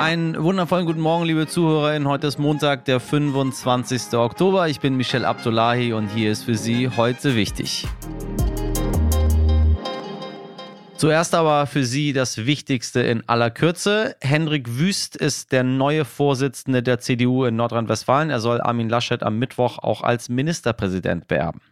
Einen wundervollen guten Morgen, liebe ZuhörerInnen. Heute ist Montag, der 25. Oktober. Ich bin Michel Abdullahi und hier ist für Sie heute wichtig. Zuerst aber für Sie das Wichtigste in aller Kürze. Hendrik Wüst ist der neue Vorsitzende der CDU in Nordrhein-Westfalen. Er soll Armin Laschet am Mittwoch auch als Ministerpräsident beerben.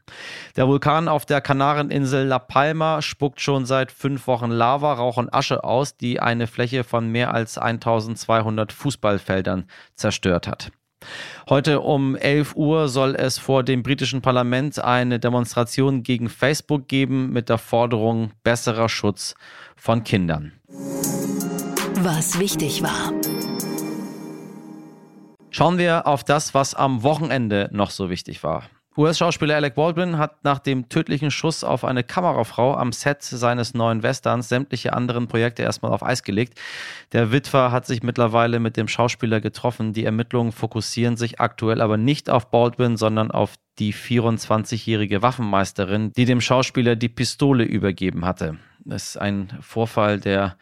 Der Vulkan auf der Kanareninsel La Palma spuckt schon seit fünf Wochen Lava, Rauch und Asche aus, die eine Fläche von mehr als 1200 Fußballfeldern zerstört hat. Heute um 11 Uhr soll es vor dem britischen Parlament eine Demonstration gegen Facebook geben mit der Forderung besserer Schutz von Kindern. Was wichtig war. Schauen wir auf das, was am Wochenende noch so wichtig war. US-Schauspieler Alec Baldwin hat nach dem tödlichen Schuss auf eine Kamerafrau am Set seines neuen Westerns sämtliche anderen Projekte erstmal auf Eis gelegt. Der Witwer hat sich mittlerweile mit dem Schauspieler getroffen. Die Ermittlungen fokussieren sich aktuell aber nicht auf Baldwin, sondern auf die 24-jährige Waffenmeisterin, die dem Schauspieler die Pistole übergeben hatte. Das ist ein Vorfall, der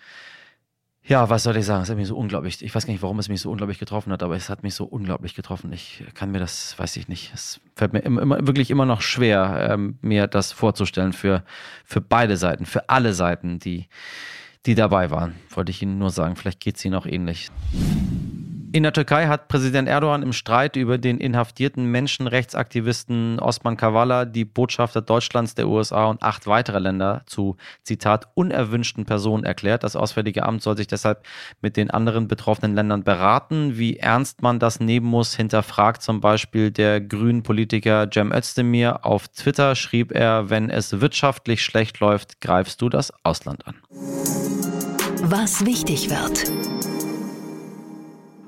ja, was soll ich sagen? Es hat mich so unglaublich, ich weiß gar nicht, warum es mich so unglaublich getroffen hat, aber es hat mich so unglaublich getroffen. Ich kann mir das, weiß ich nicht, es fällt mir immer, immer wirklich immer noch schwer, ähm, mir das vorzustellen für, für beide Seiten, für alle Seiten, die, die dabei waren. Wollte ich Ihnen nur sagen, vielleicht geht es Ihnen auch ähnlich. In der Türkei hat Präsident Erdogan im Streit über den inhaftierten Menschenrechtsaktivisten Osman Kavala die Botschafter Deutschlands, der USA und acht weitere Länder zu, Zitat, unerwünschten Personen erklärt. Das Auswärtige Amt soll sich deshalb mit den anderen betroffenen Ländern beraten. Wie ernst man das nehmen muss, hinterfragt zum Beispiel der grünen Politiker Cem Özdemir. Auf Twitter schrieb er, wenn es wirtschaftlich schlecht läuft, greifst du das Ausland an. Was wichtig wird.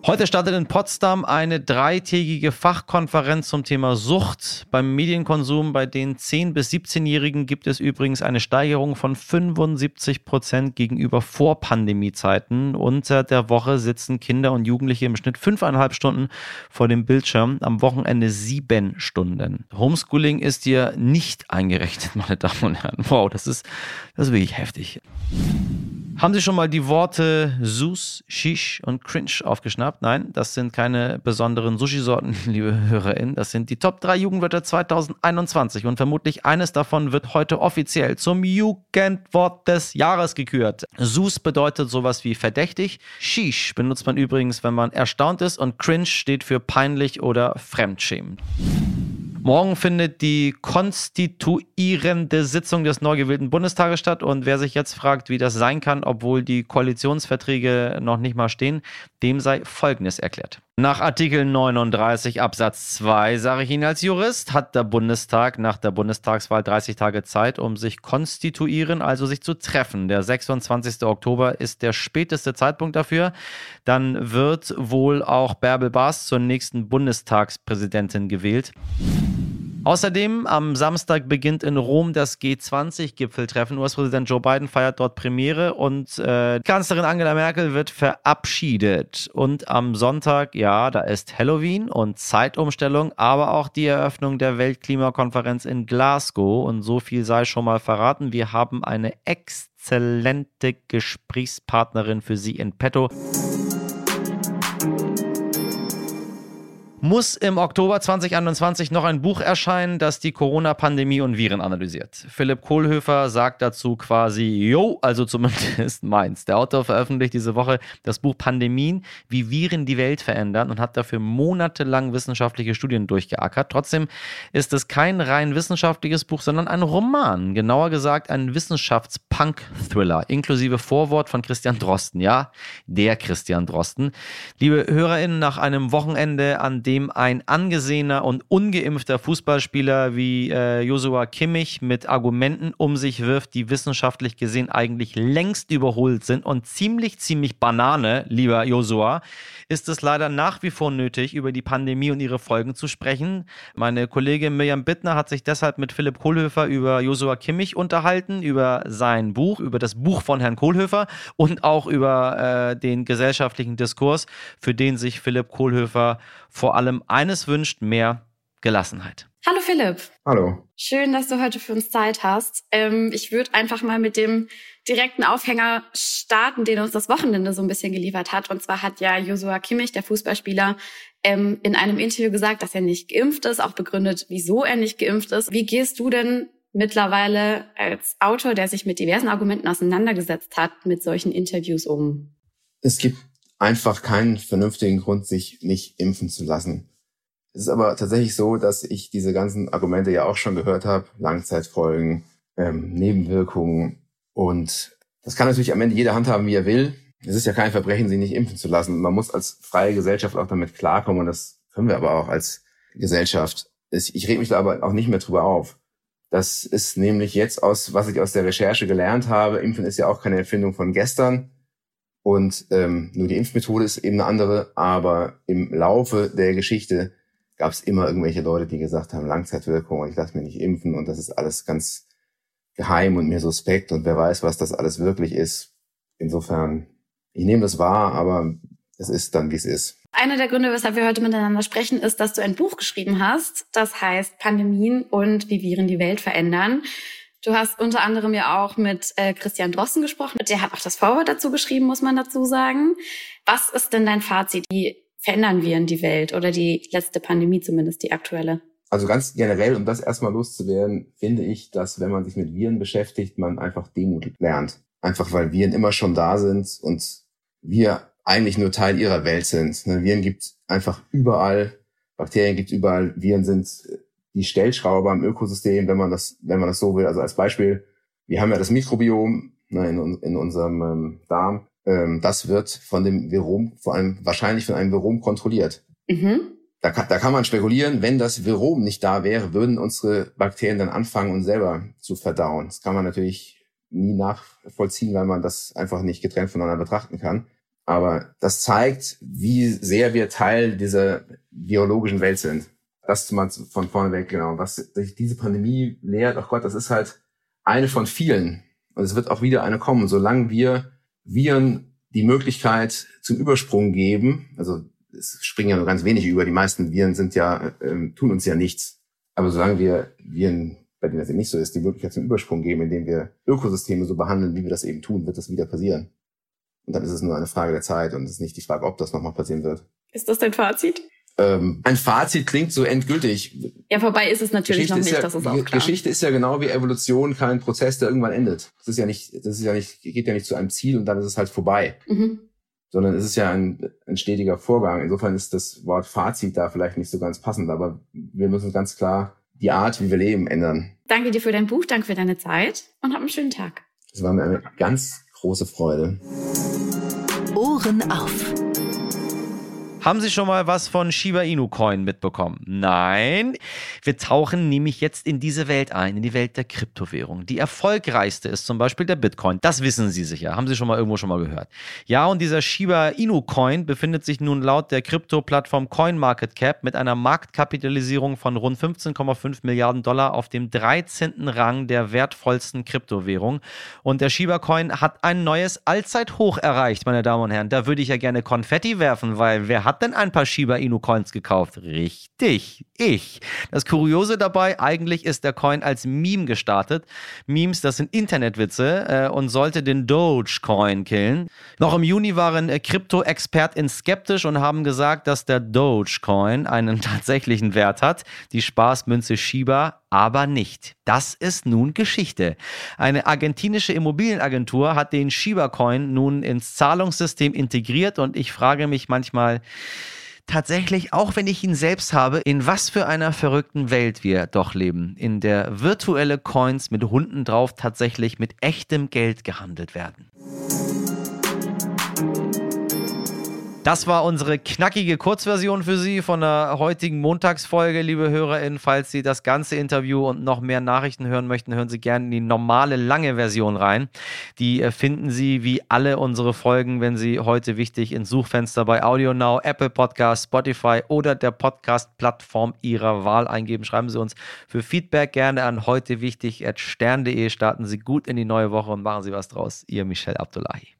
Heute startet in Potsdam eine dreitägige Fachkonferenz zum Thema Sucht beim Medienkonsum. Bei den 10- bis 17-Jährigen gibt es übrigens eine Steigerung von 75 Prozent gegenüber Vorpandemiezeiten. Unter der Woche sitzen Kinder und Jugendliche im Schnitt fünfeinhalb Stunden vor dem Bildschirm, am Wochenende sieben Stunden. Homeschooling ist hier nicht eingerechnet, meine Damen und Herren. Wow, das ist, das ist wirklich heftig. Haben Sie schon mal die Worte Sus, Shish und Cringe aufgeschnappt? Nein, das sind keine besonderen Sushi-Sorten, liebe HörerInnen. Das sind die Top 3 Jugendwörter 2021 und vermutlich eines davon wird heute offiziell zum Jugendwort des Jahres gekürt. Sus bedeutet sowas wie verdächtig. Shish benutzt man übrigens, wenn man erstaunt ist und Cringe steht für peinlich oder fremdschämend. Morgen findet die konstituierende Sitzung des neu gewählten Bundestages statt. Und wer sich jetzt fragt, wie das sein kann, obwohl die Koalitionsverträge noch nicht mal stehen, dem sei Folgendes erklärt. Nach Artikel 39 Absatz 2, sage ich Ihnen als Jurist, hat der Bundestag nach der Bundestagswahl 30 Tage Zeit, um sich konstituieren, also sich zu treffen. Der 26. Oktober ist der späteste Zeitpunkt dafür. Dann wird wohl auch Bärbel Baas zur nächsten Bundestagspräsidentin gewählt. Außerdem am Samstag beginnt in Rom das G20-Gipfeltreffen. US-Präsident Joe Biden feiert dort Premiere und äh, Kanzlerin Angela Merkel wird verabschiedet. Und am Sonntag, ja, da ist Halloween und Zeitumstellung, aber auch die Eröffnung der Weltklimakonferenz in Glasgow. Und so viel sei schon mal verraten. Wir haben eine exzellente Gesprächspartnerin für Sie in petto. Muss im Oktober 2021 noch ein Buch erscheinen, das die Corona-Pandemie und Viren analysiert. Philipp Kohlhöfer sagt dazu quasi, yo, also zumindest meins. Der Autor veröffentlicht diese Woche das Buch Pandemien, wie Viren die Welt verändern und hat dafür monatelang wissenschaftliche Studien durchgeackert. Trotzdem ist es kein rein wissenschaftliches Buch, sondern ein Roman. Genauer gesagt ein Wissenschafts-Punk-Thriller, inklusive Vorwort von Christian Drosten. Ja, der Christian Drosten. Liebe HörerInnen, nach einem Wochenende, an dem ein angesehener und ungeimpfter Fußballspieler wie äh, Joshua Kimmich mit Argumenten um sich wirft, die wissenschaftlich gesehen eigentlich längst überholt sind und ziemlich, ziemlich Banane, lieber Joshua, ist es leider nach wie vor nötig, über die Pandemie und ihre Folgen zu sprechen. Meine Kollegin Mirjam Bittner hat sich deshalb mit Philipp Kohlhöfer über Joshua Kimmich unterhalten, über sein Buch, über das Buch von Herrn Kohlhöfer und auch über äh, den gesellschaftlichen Diskurs, für den sich Philipp Kohlhöfer vor allem eines wünscht, mehr Gelassenheit. Hallo Philipp. Hallo. Schön, dass du heute für uns Zeit hast. Ähm, ich würde einfach mal mit dem direkten Aufhänger starten, den uns das Wochenende so ein bisschen geliefert hat. Und zwar hat ja Joshua Kimmich, der Fußballspieler, ähm, in einem Interview gesagt, dass er nicht geimpft ist, auch begründet, wieso er nicht geimpft ist. Wie gehst du denn mittlerweile als Autor, der sich mit diversen Argumenten auseinandergesetzt hat, mit solchen Interviews um? Es gibt einfach keinen vernünftigen Grund, sich nicht impfen zu lassen. Es ist aber tatsächlich so, dass ich diese ganzen Argumente ja auch schon gehört habe. Langzeitfolgen, ähm, Nebenwirkungen. Und das kann natürlich am Ende jeder handhaben, wie er will. Es ist ja kein Verbrechen, sich nicht impfen zu lassen. Man muss als freie Gesellschaft auch damit klarkommen. Und das können wir aber auch als Gesellschaft. Ich reg mich da aber auch nicht mehr drüber auf. Das ist nämlich jetzt aus, was ich aus der Recherche gelernt habe. Impfen ist ja auch keine Erfindung von gestern. Und ähm, nur die Impfmethode ist eben eine andere. Aber im Laufe der Geschichte gab es immer irgendwelche Leute, die gesagt haben, Langzeitwirkung und ich lasse mich nicht impfen und das ist alles ganz geheim und mir suspekt und wer weiß, was das alles wirklich ist. Insofern, ich nehme das wahr, aber es ist dann, wie es ist. Einer der Gründe, weshalb wir heute miteinander sprechen, ist, dass du ein Buch geschrieben hast, das heißt Pandemien und wie Viren die Welt verändern. Du hast unter anderem ja auch mit äh, Christian Drossen gesprochen. Der hat auch das Vorwort dazu geschrieben, muss man dazu sagen. Was ist denn dein Fazit? Wie verändern Viren die Welt oder die letzte Pandemie zumindest, die aktuelle? Also ganz generell, um das erstmal loszuwerden, finde ich, dass wenn man sich mit Viren beschäftigt, man einfach Demut lernt. Einfach weil Viren immer schon da sind und wir eigentlich nur Teil ihrer Welt sind. Ne, Viren gibt einfach überall, Bakterien gibt überall, Viren sind die Stellschraube am Ökosystem, wenn man das, wenn man das so will. Also als Beispiel, wir haben ja das Mikrobiom ne, in, in unserem ähm, Darm ähm, das wird von dem Verom, vor allem wahrscheinlich von einem Verom kontrolliert. Mhm. Da, kann, da kann man spekulieren, wenn das Verom nicht da wäre, würden unsere Bakterien dann anfangen, uns selber zu verdauen. Das kann man natürlich nie nachvollziehen, weil man das einfach nicht getrennt voneinander betrachten kann. Aber das zeigt, wie sehr wir Teil dieser biologischen Welt sind. Das mal von vorne weg, genau. Was sich diese Pandemie lehrt, ach Gott, das ist halt eine von vielen. Und es wird auch wieder eine kommen. Solange wir Viren die Möglichkeit zum Übersprung geben. Also es springen ja nur ganz wenig über. Die meisten Viren sind ja, ähm, tun uns ja nichts. Aber solange wir Viren, bei denen das eben nicht so ist, die Möglichkeit zum Übersprung geben, indem wir Ökosysteme so behandeln, wie wir das eben tun, wird das wieder passieren. Und dann ist es nur eine Frage der Zeit und es ist nicht die Frage, ob das nochmal passieren wird. Ist das dein Fazit? Ähm, ein Fazit klingt so endgültig. Ja, vorbei ist es natürlich Geschichte noch nicht, ja, das ist auch klar. Geschichte ist ja genau wie Evolution kein Prozess, der irgendwann endet. Das ist ja nicht, das ist ja nicht, geht ja nicht zu einem Ziel und dann ist es halt vorbei. Mhm. Sondern es ist ja ein, ein stetiger Vorgang. Insofern ist das Wort Fazit da vielleicht nicht so ganz passend, aber wir müssen ganz klar die Art, wie wir leben, ändern. Danke dir für dein Buch, danke für deine Zeit und hab einen schönen Tag. Es war mir eine ganz große Freude. Ohren auf. Haben Sie schon mal was von Shiba Inu Coin mitbekommen? Nein. Wir tauchen nämlich jetzt in diese Welt ein, in die Welt der Kryptowährung. Die erfolgreichste ist zum Beispiel der Bitcoin. Das wissen Sie sicher. Haben Sie schon mal irgendwo schon mal gehört? Ja, und dieser Shiba Inu Coin befindet sich nun laut der Krypto-Plattform CoinMarketCap mit einer Marktkapitalisierung von rund 15,5 Milliarden Dollar auf dem 13. Rang der wertvollsten Kryptowährung. Und der Shiba Coin hat ein neues Allzeithoch erreicht, meine Damen und Herren. Da würde ich ja gerne Konfetti werfen, weil wer hat denn ein paar Shiba Inu Coins gekauft? Richtig, ich. Das Kuriose dabei, eigentlich ist der Coin als Meme gestartet. Memes, das sind Internetwitze äh, und sollte den Dogecoin killen. Noch im Juni waren äh, Krypto-ExpertInnen skeptisch und haben gesagt, dass der Dogecoin einen tatsächlichen Wert hat. Die Spaßmünze Shiba aber nicht. Das ist nun Geschichte. Eine argentinische Immobilienagentur hat den Shiba Coin nun ins Zahlungssystem integriert und ich frage mich manchmal, tatsächlich, auch wenn ich ihn selbst habe, in was für einer verrückten Welt wir doch leben, in der virtuelle Coins mit Hunden drauf tatsächlich mit echtem Geld gehandelt werden. Das war unsere knackige Kurzversion für Sie von der heutigen Montagsfolge, liebe HörerInnen. Falls Sie das ganze Interview und noch mehr Nachrichten hören möchten, hören Sie gerne in die normale lange Version rein. Die äh, finden Sie wie alle unsere Folgen, wenn Sie heute wichtig ins Suchfenster bei AudioNow, Apple Podcast, Spotify oder der Podcast-Plattform Ihrer Wahl eingeben. Schreiben Sie uns für Feedback gerne an heute wichtig stern.de. Starten Sie gut in die neue Woche und machen Sie was draus. Ihr Michel Abdullahi.